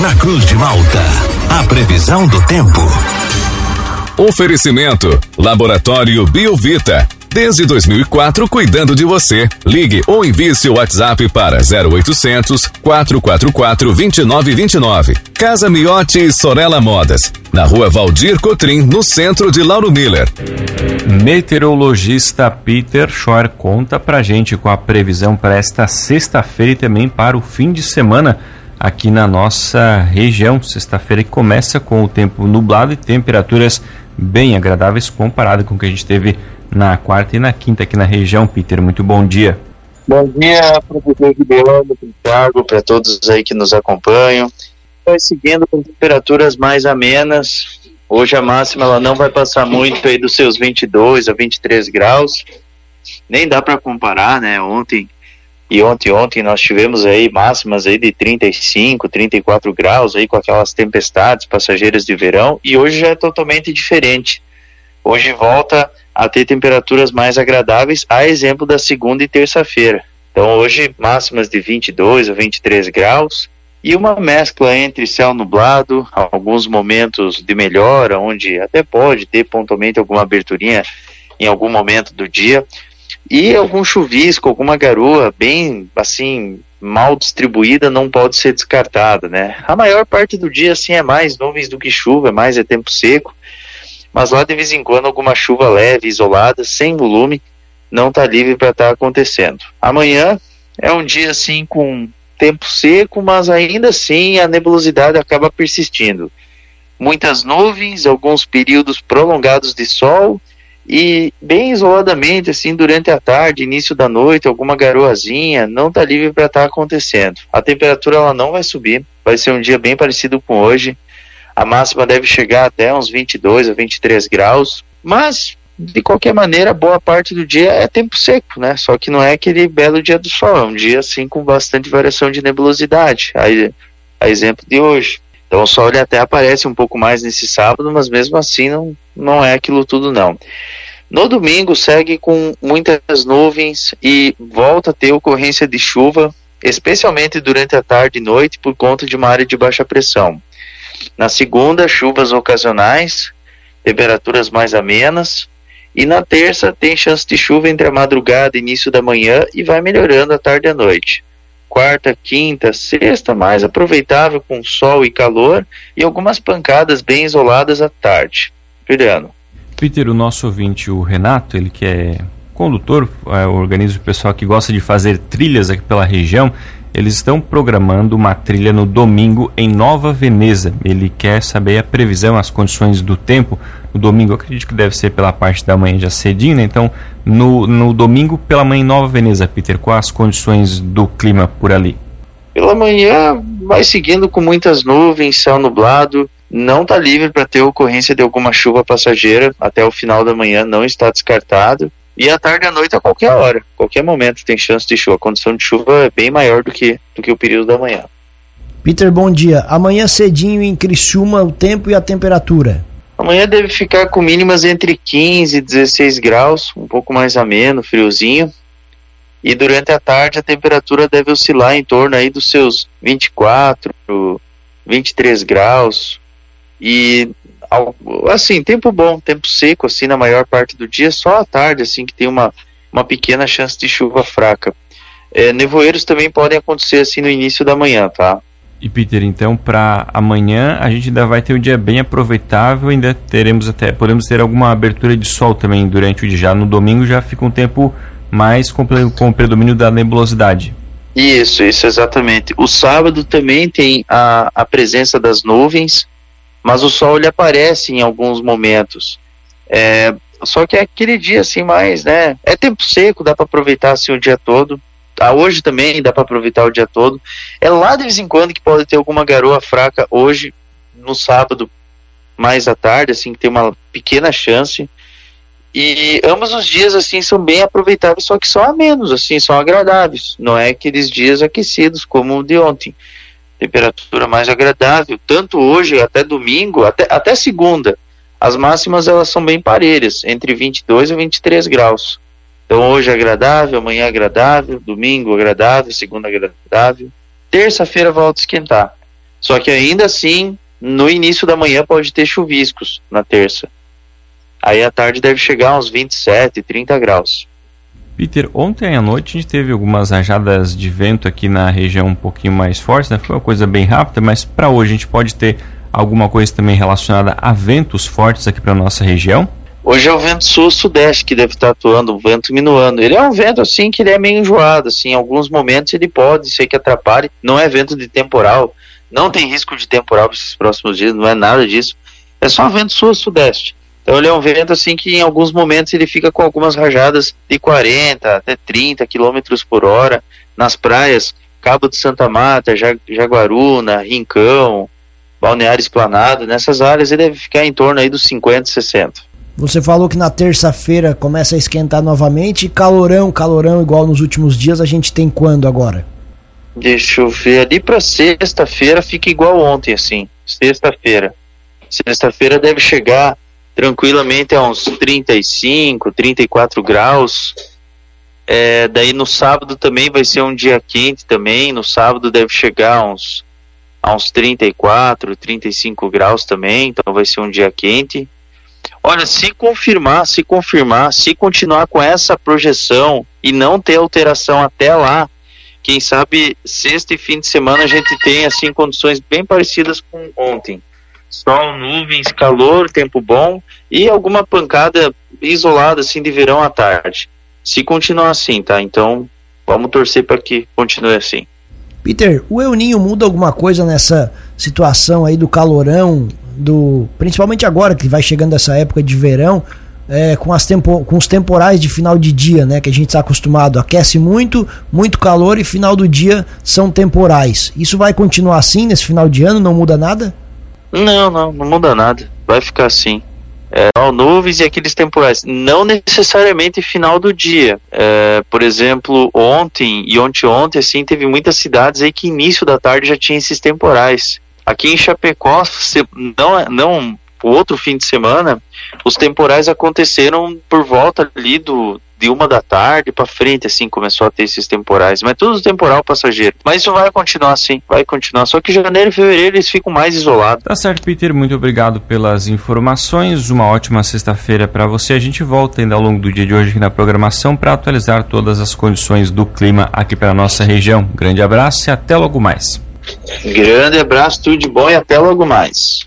Na Cruz de Malta, a previsão do tempo. Oferecimento: Laboratório Biovita. Desde 2004, cuidando de você. Ligue ou envie seu WhatsApp para 0800 444 2929. Casa Miotti e Sorella Modas. Na rua Valdir Cotrim, no centro de Lauro Miller. Meteorologista Peter Schor conta pra gente com a previsão para esta sexta-feira e também para o fim de semana aqui na nossa região. Sexta-feira que começa com o tempo nublado e temperaturas bem agradáveis comparado com o que a gente teve na quarta e na quinta aqui na região. Peter, muito bom dia. Bom dia, professor Ribeirão, Thiago, para todos aí que nos acompanham. Vai seguindo com temperaturas mais amenas. Hoje a máxima ela não vai passar muito aí dos seus 22 a 23 graus. Nem dá para comparar, né? Ontem e ontem ontem nós tivemos aí máximas aí de 35, 34 graus aí com aquelas tempestades passageiras de verão e hoje já é totalmente diferente. Hoje volta a ter temperaturas mais agradáveis, a exemplo da segunda e terça-feira. Então hoje máximas de 22 a 23 graus e uma mescla entre céu nublado, alguns momentos de melhora, onde até pode ter pontualmente alguma aberturinha em algum momento do dia, e algum chuvisco, alguma garoa bem assim mal distribuída não pode ser descartada, né? A maior parte do dia assim é mais nuvens do que chuva, mais é tempo seco mas lá de vez em quando alguma chuva leve, isolada, sem volume, não está livre para estar tá acontecendo. Amanhã é um dia assim com tempo seco, mas ainda assim a nebulosidade acaba persistindo. Muitas nuvens, alguns períodos prolongados de sol e bem isoladamente assim durante a tarde, início da noite, alguma garoazinha, não está livre para estar tá acontecendo. A temperatura ela não vai subir, vai ser um dia bem parecido com hoje. A máxima deve chegar até uns 22 a 23 graus, mas de qualquer maneira, boa parte do dia é tempo seco, né? Só que não é aquele belo dia do sol, é um dia assim com bastante variação de nebulosidade. A exemplo de hoje. Então o sol ele até aparece um pouco mais nesse sábado, mas mesmo assim não, não é aquilo tudo não. No domingo segue com muitas nuvens e volta a ter ocorrência de chuva, especialmente durante a tarde e noite por conta de uma área de baixa pressão. Na segunda, chuvas ocasionais, temperaturas mais amenas. E na terça, tem chance de chuva entre a madrugada e início da manhã e vai melhorando à tarde e à noite. Quarta, quinta, sexta, mais aproveitável com sol e calor e algumas pancadas bem isoladas à tarde. Juliano. Peter, o nosso ouvinte, o Renato, ele que é condutor, é, organiza o pessoal que gosta de fazer trilhas aqui pela região eles estão programando uma trilha no domingo em Nova Veneza. Ele quer saber a previsão, as condições do tempo. No domingo, acredito que deve ser pela parte da manhã já cedinho, né? Então, no, no domingo pela manhã em Nova Veneza, Peter, quais as condições do clima por ali? Pela manhã vai seguindo com muitas nuvens, céu nublado. Não está livre para ter ocorrência de alguma chuva passageira até o final da manhã, não está descartado. E à tarde e à noite a qualquer hora, qualquer momento tem chance de chuva. A condição de chuva é bem maior do que, do que o período da manhã. Peter, bom dia. Amanhã cedinho em Criciúma, o tempo e a temperatura? Amanhã deve ficar com mínimas entre 15 e 16 graus, um pouco mais ameno, friozinho. E durante a tarde a temperatura deve oscilar em torno aí dos seus 24, 23 graus. E assim, tempo bom, tempo seco, assim, na maior parte do dia, só à tarde, assim, que tem uma, uma pequena chance de chuva fraca. É, nevoeiros também podem acontecer, assim, no início da manhã, tá? E Peter, então para amanhã a gente ainda vai ter um dia bem aproveitável, ainda teremos até, podemos ter alguma abertura de sol também durante o dia. Já no domingo já fica um tempo mais com, com o predomínio da nebulosidade. Isso, isso exatamente. O sábado também tem a, a presença das nuvens, mas o sol ele aparece em alguns momentos. É, só que é aquele dia assim mais, né? É tempo seco, dá para aproveitar assim o dia todo. Ah, hoje também dá para aproveitar o dia todo. É lá de vez em quando que pode ter alguma garoa fraca hoje no sábado mais à tarde, assim, que tem uma pequena chance. E ambos os dias assim são bem aproveitáveis, só que são a menos, assim, são agradáveis. Não é aqueles dias aquecidos como o de ontem temperatura mais agradável, tanto hoje até domingo, até, até segunda. As máximas elas são bem parelhas, entre 22 e 23 graus. Então hoje é agradável, amanhã é agradável, domingo agradável, segunda agradável. Terça-feira volta a esquentar. Só que ainda assim, no início da manhã pode ter chuviscos na terça. Aí à tarde deve chegar a uns 27, 30 graus. Peter, ontem à noite a gente teve algumas rajadas de vento aqui na região um pouquinho mais fortes, né? Foi uma coisa bem rápida, mas para hoje a gente pode ter alguma coisa também relacionada a ventos fortes aqui para nossa região? Hoje é o vento sul-sudeste que deve estar atuando, o vento minuano. Ele é um vento assim que ele é meio enjoado, assim, em alguns momentos ele pode ser que atrapalhe, não é vento de temporal, não tem risco de temporal para esses próximos dias, não é nada disso. É só vento sul-sudeste. Então ele é um vento assim que em alguns momentos ele fica com algumas rajadas de 40 até 30 km por hora nas praias Cabo de Santa Mata, Jaguaruna, Rincão, Balneário Esplanado, nessas áreas ele deve ficar em torno aí dos 50, 60. Você falou que na terça-feira começa a esquentar novamente, calorão, calorão igual nos últimos dias, a gente tem quando agora? Deixa eu ver, ali para sexta-feira fica igual ontem assim, sexta-feira. Sexta-feira deve chegar tranquilamente a uns 35, 34 graus. É, daí no sábado também vai ser um dia quente também. No sábado deve chegar a uns, a uns 34, 35 graus também. Então vai ser um dia quente. Olha, se confirmar, se confirmar, se continuar com essa projeção e não ter alteração até lá, quem sabe sexta e fim de semana a gente tem assim condições bem parecidas com ontem sol, nuvens, calor, tempo bom e alguma pancada isolada assim de verão à tarde. Se continuar assim, tá? Então vamos torcer para que continue assim. Peter, o El Ninho muda alguma coisa nessa situação aí do calorão, do principalmente agora que vai chegando essa época de verão, é, com, as tempo, com os temporais de final de dia, né? Que a gente está acostumado. Aquece muito, muito calor e final do dia são temporais. Isso vai continuar assim nesse final de ano? Não muda nada? Não, não, não muda nada. Vai ficar assim. É, nuvens e aqueles temporais. Não necessariamente final do dia. É, por exemplo, ontem e ontem ontem, assim, teve muitas cidades aí que início da tarde já tinha esses temporais. Aqui em Chapecó, não, não o outro fim de semana, os temporais aconteceram por volta ali do de uma da tarde para frente, assim, começou a ter esses temporais. Mas tudo temporal passageiro. Mas isso vai continuar assim, vai continuar. Só que janeiro e fevereiro eles ficam mais isolados. Tá certo, Peter. Muito obrigado pelas informações. Uma ótima sexta-feira para você. A gente volta ainda ao longo do dia de hoje aqui na programação para atualizar todas as condições do clima aqui para nossa região. Grande abraço e até logo mais. Grande abraço, tudo de bom e até logo mais.